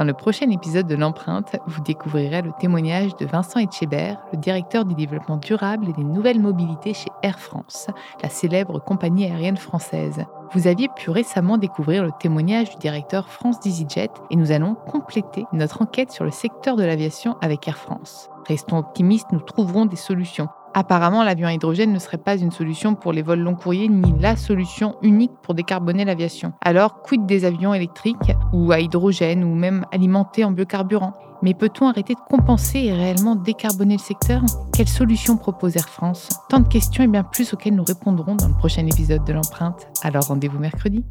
Dans le prochain épisode de l'empreinte, vous découvrirez le témoignage de Vincent Etchebert, le directeur du développement durable et des nouvelles mobilités chez Air France, la célèbre compagnie aérienne française. Vous aviez pu récemment découvrir le témoignage du directeur France EasyJet et nous allons compléter notre enquête sur le secteur de l'aviation avec Air France. Restons optimistes, nous trouverons des solutions. Apparemment, l'avion à hydrogène ne serait pas une solution pour les vols long courriers ni la solution unique pour décarboner l'aviation. Alors, quid des avions électriques ou à hydrogène ou même alimentés en biocarburant? Mais peut-on arrêter de compenser et réellement décarboner le secteur? Quelle solution propose Air France? Tant de questions et bien plus auxquelles nous répondrons dans le prochain épisode de l'empreinte. Alors rendez-vous mercredi.